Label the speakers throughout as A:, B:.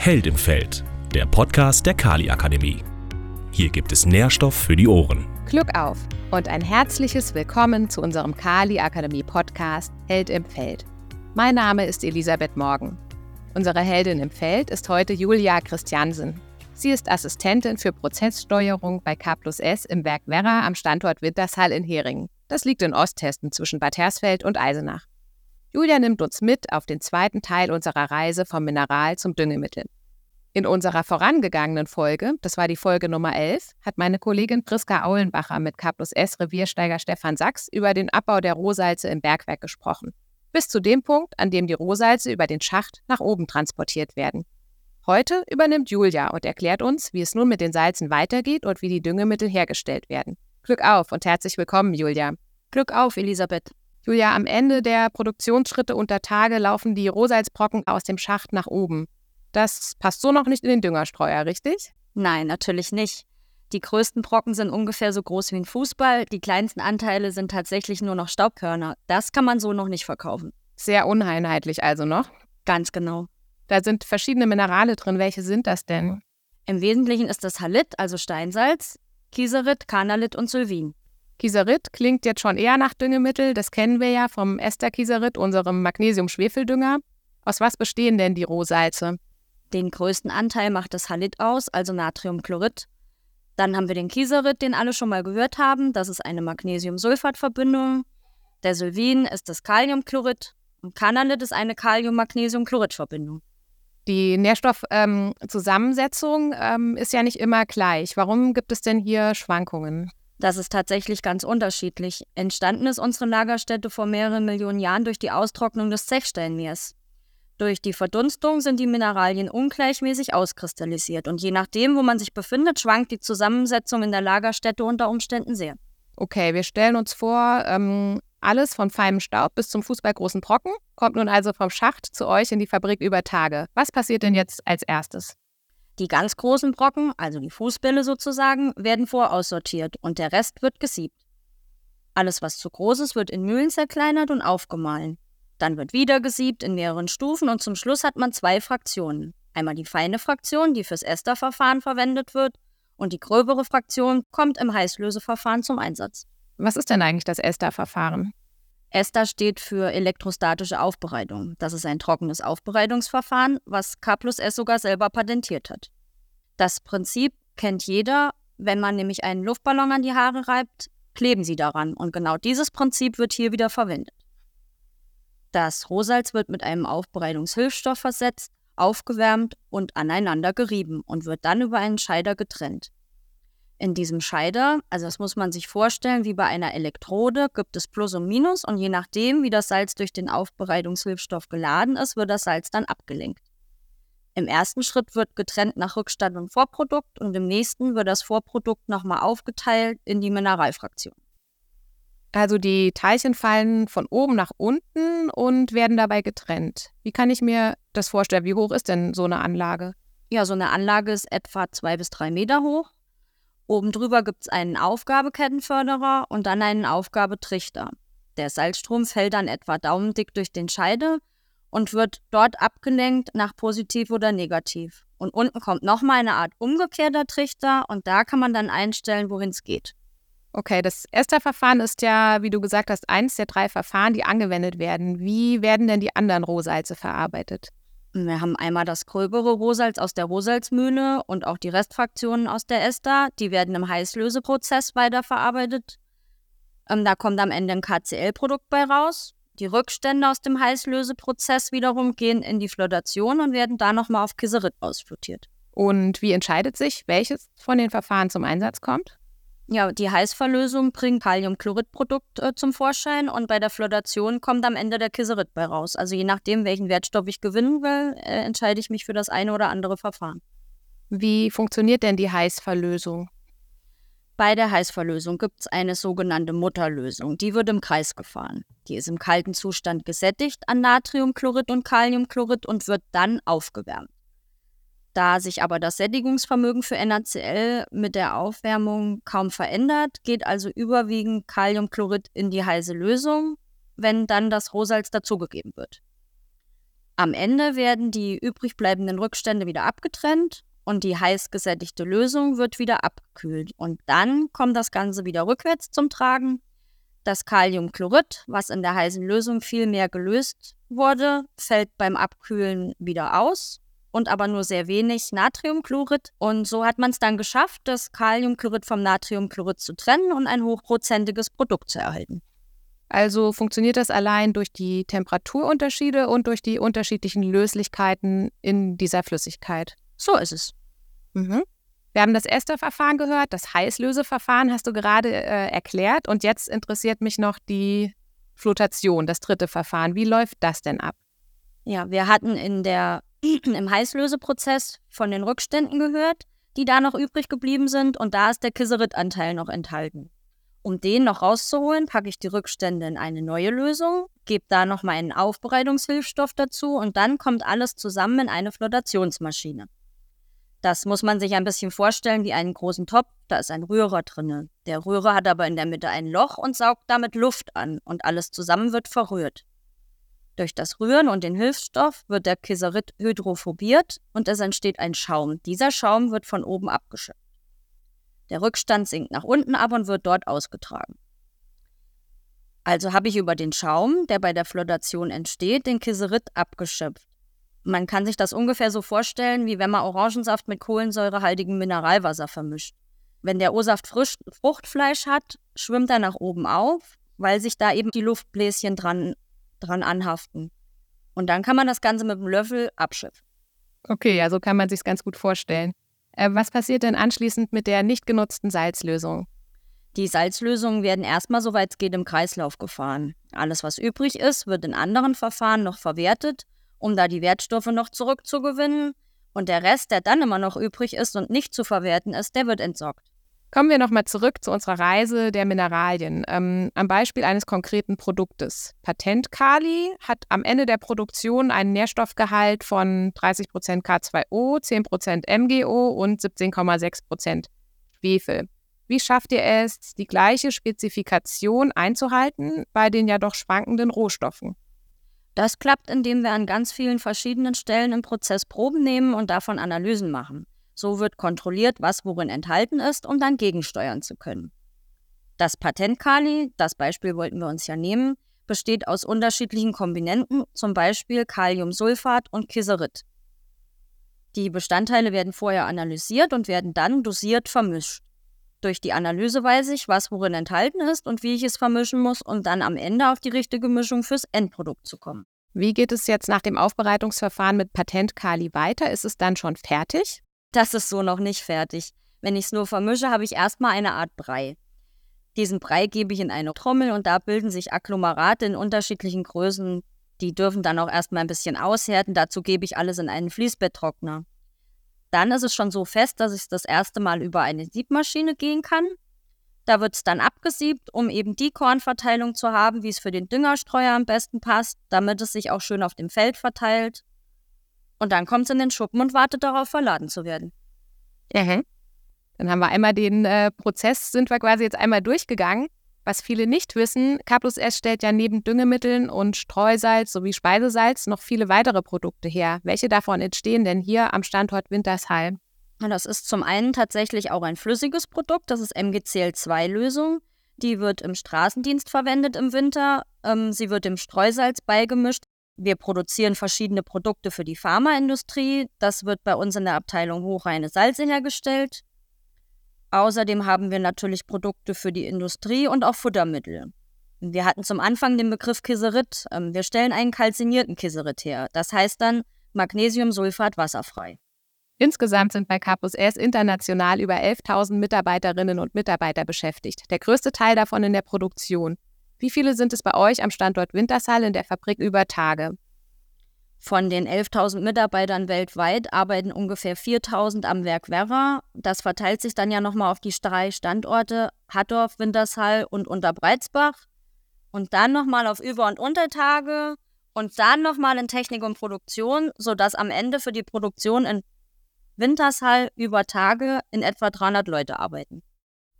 A: Held im Feld, der Podcast der Kali Akademie. Hier gibt es Nährstoff für die Ohren.
B: Glück auf und ein herzliches Willkommen zu unserem Kali Akademie Podcast Held im Feld. Mein Name ist Elisabeth Morgen. Unsere Heldin im Feld ist heute Julia Christiansen. Sie ist Assistentin für Prozesssteuerung bei K plus S im Werk Werra am Standort Wintershall in Heringen. Das liegt in Osthessen zwischen Bad Hersfeld und Eisenach. Julia nimmt uns mit auf den zweiten Teil unserer Reise vom Mineral zum Düngemittel. In unserer vorangegangenen Folge, das war die Folge Nummer 11, hat meine Kollegin Priska Aulenbacher mit K S Reviersteiger Stefan Sachs über den Abbau der Rohsalze im Bergwerk gesprochen. Bis zu dem Punkt, an dem die Rohsalze über den Schacht nach oben transportiert werden. Heute übernimmt Julia und erklärt uns, wie es nun mit den Salzen weitergeht und wie die Düngemittel hergestellt werden. Glück auf und herzlich willkommen, Julia.
C: Glück auf, Elisabeth.
B: Julia, am Ende der Produktionsschritte unter Tage laufen die Rohsalzbrocken aus dem Schacht nach oben. Das passt so noch nicht in den Düngerstreuer, richtig?
C: Nein, natürlich nicht. Die größten Brocken sind ungefähr so groß wie ein Fußball, die kleinsten Anteile sind tatsächlich nur noch Staubkörner. Das kann man so noch nicht verkaufen.
B: Sehr uneinheitlich also noch.
C: Ganz genau.
B: Da sind verschiedene Minerale drin. Welche sind das denn?
C: Im Wesentlichen ist das Halit, also Steinsalz, Kieserit, Kanalit und Sylvin.
B: Kieserit klingt jetzt schon eher nach Düngemittel. Das kennen wir ja vom Ester-Kieserit, unserem Magnesium-Schwefeldünger. Aus was bestehen denn die Rohsalze?
C: Den größten Anteil macht das Halit aus, also Natriumchlorid. Dann haben wir den Kieserit, den alle schon mal gehört haben. Das ist eine Magnesium-Sulfat-Verbindung. Der Sylvin ist das Kaliumchlorid. Und Kanalit ist eine Kalium-Magnesium-Chlorid-Verbindung.
B: Die Nährstoffzusammensetzung ähm, ähm, ist ja nicht immer gleich. Warum gibt es denn hier Schwankungen?
C: Das ist tatsächlich ganz unterschiedlich. Entstanden ist unsere Lagerstätte vor mehreren Millionen Jahren durch die Austrocknung des Zechstellenmeers. Durch die Verdunstung sind die Mineralien ungleichmäßig auskristallisiert und je nachdem, wo man sich befindet, schwankt die Zusammensetzung in der Lagerstätte unter Umständen sehr.
B: Okay, wir stellen uns vor, ähm, alles von feinem Staub bis zum fußballgroßen Brocken kommt nun also vom Schacht zu euch in die Fabrik über Tage. Was passiert denn jetzt als erstes?
C: Die ganz großen Brocken, also die Fußbälle sozusagen, werden voraussortiert und der Rest wird gesiebt. Alles, was zu groß ist, wird in Mühlen zerkleinert und aufgemahlen. Dann wird wieder gesiebt in mehreren Stufen und zum Schluss hat man zwei Fraktionen. Einmal die feine Fraktion, die fürs Esterverfahren verwendet wird, und die gröbere Fraktion kommt im Heißlöseverfahren zum Einsatz.
B: Was ist denn eigentlich das Esterverfahren?
C: ESTA steht für elektrostatische Aufbereitung. Das ist ein trockenes Aufbereitungsverfahren, was K plus S sogar selber patentiert hat. Das Prinzip kennt jeder. Wenn man nämlich einen Luftballon an die Haare reibt, kleben sie daran. Und genau dieses Prinzip wird hier wieder verwendet. Das Rohsalz wird mit einem Aufbereitungshilfsstoff versetzt, aufgewärmt und aneinander gerieben und wird dann über einen Scheider getrennt. In diesem Scheider, also das muss man sich vorstellen, wie bei einer Elektrode, gibt es Plus und Minus und je nachdem, wie das Salz durch den Aufbereitungshilfstoff geladen ist, wird das Salz dann abgelenkt. Im ersten Schritt wird getrennt nach Rückstand und Vorprodukt und im nächsten wird das Vorprodukt nochmal aufgeteilt in die Mineralfraktion.
B: Also die Teilchen fallen von oben nach unten und werden dabei getrennt. Wie kann ich mir das vorstellen? Wie hoch ist denn so eine Anlage?
C: Ja, so eine Anlage ist etwa zwei bis drei Meter hoch. Oben drüber gibt es einen Aufgabekettenförderer und dann einen Aufgabetrichter. Der Salzstrom fällt dann etwa daumendick durch den Scheide und wird dort abgelenkt nach positiv oder negativ. Und unten kommt nochmal eine Art umgekehrter Trichter und da kann man dann einstellen, wohin es geht.
B: Okay, das Esterverfahren ist ja, wie du gesagt hast, eins der drei Verfahren, die angewendet werden. Wie werden denn die anderen Rohsalze verarbeitet?
C: Wir haben einmal das gröbere Rohsalz aus der Rohsalzmühle und auch die Restfraktionen aus der Ester. Die werden im Heißlöseprozess weiterverarbeitet. Ähm, da kommt am Ende ein KCl-Produkt bei raus. Die Rückstände aus dem Heißlöseprozess wiederum gehen in die Flotation und werden da nochmal auf Kieserit ausflutiert.
B: Und wie entscheidet sich, welches von den Verfahren zum Einsatz kommt?
C: Ja, die Heißverlösung bringt Kaliumchloridprodukt äh, zum Vorschein und bei der Flotation kommt am Ende der Kieserit bei raus. Also je nachdem, welchen Wertstoff ich gewinnen will, äh, entscheide ich mich für das eine oder andere Verfahren.
B: Wie funktioniert denn die Heißverlösung?
C: Bei der Heißverlösung gibt es eine sogenannte Mutterlösung. Die wird im Kreis gefahren. Die ist im kalten Zustand gesättigt an Natriumchlorid und Kaliumchlorid und wird dann aufgewärmt. Da sich aber das Sättigungsvermögen für NaCl mit der Aufwärmung kaum verändert, geht also überwiegend Kaliumchlorid in die heiße Lösung, wenn dann das Rohsalz dazugegeben wird. Am Ende werden die übrig bleibenden Rückstände wieder abgetrennt und die heiß gesättigte Lösung wird wieder abgekühlt. Und dann kommt das Ganze wieder rückwärts zum Tragen. Das Kaliumchlorid, was in der heißen Lösung viel mehr gelöst wurde, fällt beim Abkühlen wieder aus und aber nur sehr wenig Natriumchlorid. Und so hat man es dann geschafft, das Kaliumchlorid vom Natriumchlorid zu trennen und ein hochprozentiges Produkt zu erhalten.
B: Also funktioniert das allein durch die Temperaturunterschiede und durch die unterschiedlichen Löslichkeiten in dieser Flüssigkeit.
C: So ist es.
B: Mhm. Wir haben das erste Verfahren gehört, das Heißlöseverfahren hast du gerade äh, erklärt. Und jetzt interessiert mich noch die Flotation, das dritte Verfahren. Wie läuft das denn ab?
C: Ja, wir hatten in der, im Heißlöseprozess von den Rückständen gehört, die da noch übrig geblieben sind. Und da ist der Kieserit-Anteil noch enthalten. Um den noch rauszuholen, packe ich die Rückstände in eine neue Lösung, gebe da noch mal einen Aufbereitungshilfstoff dazu und dann kommt alles zusammen in eine Flotationsmaschine. Das muss man sich ein bisschen vorstellen wie einen großen Topf, da ist ein Rührer drin. Der Rührer hat aber in der Mitte ein Loch und saugt damit Luft an und alles zusammen wird verrührt. Durch das Rühren und den Hilfsstoff wird der Kieserit hydrophobiert und es entsteht ein Schaum. Dieser Schaum wird von oben abgeschöpft. Der Rückstand sinkt nach unten ab und wird dort ausgetragen. Also habe ich über den Schaum, der bei der Flotation entsteht, den Kieserit abgeschöpft. Man kann sich das ungefähr so vorstellen, wie wenn man Orangensaft mit kohlensäurehaltigem Mineralwasser vermischt. Wenn der O-Saft Fruchtfleisch hat, schwimmt er nach oben auf, weil sich da eben die Luftbläschen dran, dran anhaften. Und dann kann man das Ganze mit dem Löffel abschöpfen.
B: Okay, ja, so kann man sich ganz gut vorstellen. Äh, was passiert denn anschließend mit der nicht genutzten Salzlösung?
C: Die Salzlösungen werden erstmal, soweit es geht, im Kreislauf gefahren. Alles, was übrig ist, wird in anderen Verfahren noch verwertet, um da die Wertstoffe noch zurückzugewinnen. Und der Rest, der dann immer noch übrig ist und nicht zu verwerten ist, der wird entsorgt.
B: Kommen wir nochmal zurück zu unserer Reise der Mineralien. Ähm, am Beispiel eines konkreten Produktes. Patentkali hat am Ende der Produktion einen Nährstoffgehalt von 30% K2O, 10% MgO und 17,6% Schwefel. Wie schafft ihr es, die gleiche Spezifikation einzuhalten bei den ja doch schwankenden Rohstoffen?
C: Das klappt, indem wir an ganz vielen verschiedenen Stellen im Prozess Proben nehmen und davon Analysen machen. So wird kontrolliert, was worin enthalten ist, um dann gegensteuern zu können. Das Patentkali, das Beispiel wollten wir uns ja nehmen, besteht aus unterschiedlichen Kombinenten, zum Beispiel Kaliumsulfat und Kieserit. Die Bestandteile werden vorher analysiert und werden dann dosiert vermischt. Durch die Analyse weiß ich, was worin enthalten ist und wie ich es vermischen muss, um dann am Ende auf die richtige Mischung fürs Endprodukt zu kommen.
B: Wie geht es jetzt nach dem Aufbereitungsverfahren mit Patentkali weiter? Ist es dann schon fertig?
C: Das ist so noch nicht fertig. Wenn ich es nur vermische, habe ich erstmal eine Art Brei. Diesen Brei gebe ich in eine Trommel und da bilden sich Agglomerate in unterschiedlichen Größen. Die dürfen dann auch erstmal ein bisschen aushärten. Dazu gebe ich alles in einen Fließbetttrockner. Dann ist es schon so fest, dass ich das erste Mal über eine Siebmaschine gehen kann. Da wird es dann abgesiebt, um eben die Kornverteilung zu haben, wie es für den Düngerstreuer am besten passt, damit es sich auch schön auf dem Feld verteilt. Und dann kommt es in den Schuppen und wartet darauf, verladen zu werden.
B: Mhm. Dann haben wir einmal den äh, Prozess, sind wir quasi jetzt einmal durchgegangen. Was viele nicht wissen, K plus S stellt ja neben Düngemitteln und Streusalz sowie Speisesalz noch viele weitere Produkte her. Welche davon entstehen denn hier am Standort Wintershall?
C: Das ist zum einen tatsächlich auch ein flüssiges Produkt, das ist MgCl2-Lösung. Die wird im Straßendienst verwendet im Winter. Ähm, sie wird dem Streusalz beigemischt. Wir produzieren verschiedene Produkte für die Pharmaindustrie. Das wird bei uns in der Abteilung hochreine Salze hergestellt. Außerdem haben wir natürlich Produkte für die Industrie und auch Futtermittel. Wir hatten zum Anfang den Begriff Kieserit. Ähm, wir stellen einen kalzinierten Kieserit her. Das heißt dann Magnesiumsulfat wasserfrei.
B: Insgesamt sind bei Capus S international über 11.000 Mitarbeiterinnen und Mitarbeiter beschäftigt. Der größte Teil davon in der Produktion. Wie viele sind es bei euch am Standort Wintershall in der Fabrik über Tage?
C: Von den 11.000 Mitarbeitern weltweit arbeiten ungefähr 4.000 am Werk Werra. Das verteilt sich dann ja nochmal auf die drei Standorte Hattorf, Wintershall und Unterbreitsbach. Und dann nochmal auf Über- und Untertage und dann nochmal in Technik und Produktion, sodass am Ende für die Produktion in Wintershall über Tage in etwa 300 Leute arbeiten.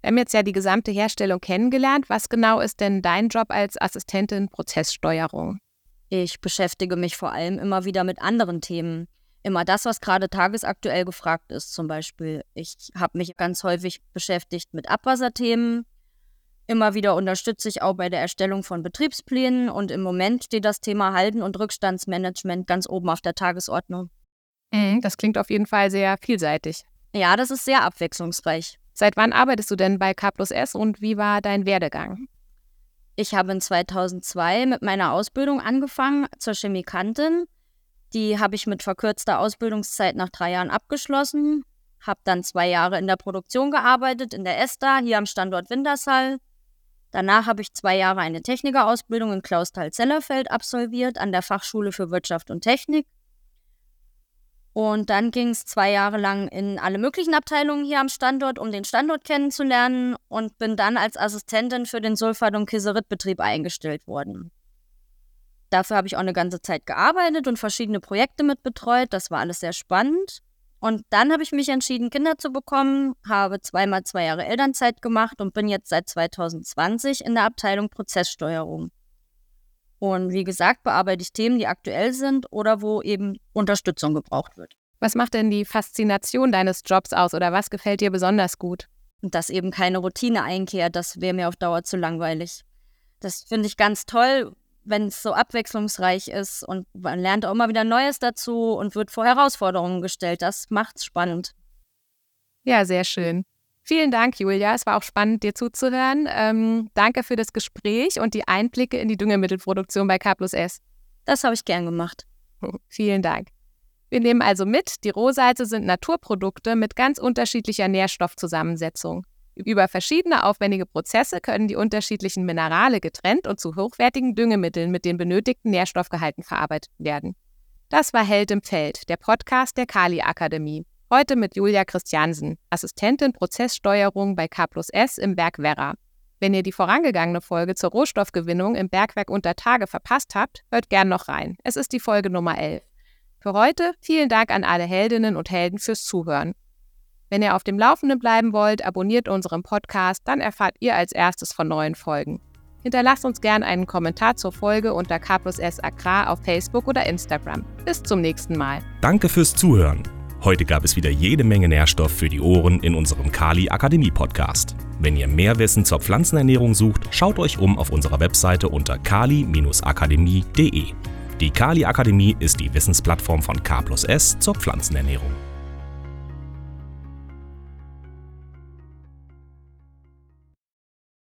B: Wir haben jetzt ja die gesamte Herstellung kennengelernt. Was genau ist denn dein Job als Assistentin Prozesssteuerung?
C: Ich beschäftige mich vor allem immer wieder mit anderen Themen. Immer das, was gerade tagesaktuell gefragt ist. Zum Beispiel, ich habe mich ganz häufig beschäftigt mit Abwasserthemen. Immer wieder unterstütze ich auch bei der Erstellung von Betriebsplänen und im Moment steht das Thema Halten- und Rückstandsmanagement ganz oben auf der Tagesordnung.
B: Mhm, das klingt auf jeden Fall sehr vielseitig.
C: Ja, das ist sehr abwechslungsreich.
B: Seit wann arbeitest du denn bei K plus S und wie war dein Werdegang?
C: Ich habe in 2002 mit meiner Ausbildung angefangen zur Chemikantin. Die habe ich mit verkürzter Ausbildungszeit nach drei Jahren abgeschlossen. Habe dann zwei Jahre in der Produktion gearbeitet, in der ESTA, hier am Standort Wintersal. Danach habe ich zwei Jahre eine Technikerausbildung in Klausthal-Zellerfeld absolviert an der Fachschule für Wirtschaft und Technik. Und dann ging es zwei Jahre lang in alle möglichen Abteilungen hier am Standort, um den Standort kennenzulernen und bin dann als Assistentin für den Sulfat- und Kieseritbetrieb eingestellt worden. Dafür habe ich auch eine ganze Zeit gearbeitet und verschiedene Projekte mitbetreut. Das war alles sehr spannend. Und dann habe ich mich entschieden, Kinder zu bekommen, habe zweimal zwei Jahre Elternzeit gemacht und bin jetzt seit 2020 in der Abteilung Prozesssteuerung. Und wie gesagt, bearbeite ich Themen, die aktuell sind oder wo eben Unterstützung gebraucht wird.
B: Was macht denn die Faszination deines Jobs aus oder was gefällt dir besonders gut?
C: Und dass eben keine Routine einkehrt, das wäre mir auf Dauer zu langweilig. Das finde ich ganz toll, wenn es so abwechslungsreich ist und man lernt auch immer wieder Neues dazu und wird vor Herausforderungen gestellt. Das macht's spannend.
B: Ja, sehr schön. Vielen Dank, Julia. Es war auch spannend, dir zuzuhören. Ähm, danke für das Gespräch und die Einblicke in die Düngemittelproduktion bei K plus S.
C: Das habe ich gern gemacht.
B: Vielen Dank. Wir nehmen also mit, die Rohsalze sind Naturprodukte mit ganz unterschiedlicher Nährstoffzusammensetzung. Über verschiedene aufwendige Prozesse können die unterschiedlichen Minerale getrennt und zu hochwertigen Düngemitteln mit den benötigten Nährstoffgehalten verarbeitet werden. Das war Held im Feld, der Podcast der Kali Akademie. Heute mit Julia Christiansen, Assistentin Prozesssteuerung bei K plus S im Berg Werra. Wenn ihr die vorangegangene Folge zur Rohstoffgewinnung im Bergwerk unter Tage verpasst habt, hört gern noch rein. Es ist die Folge Nummer 11. Für heute vielen Dank an alle Heldinnen und Helden fürs Zuhören. Wenn ihr auf dem Laufenden bleiben wollt, abonniert unseren Podcast, dann erfahrt ihr als erstes von neuen Folgen. Hinterlasst uns gern einen Kommentar zur Folge unter K plus S Agrar auf Facebook oder Instagram. Bis zum nächsten Mal.
A: Danke fürs Zuhören. Heute gab es wieder jede Menge Nährstoff für die Ohren in unserem Kali Akademie Podcast. Wenn ihr mehr Wissen zur Pflanzenernährung sucht, schaut euch um auf unserer Webseite unter kali-akademie.de. Die Kali Akademie ist die Wissensplattform von K plus S zur Pflanzenernährung.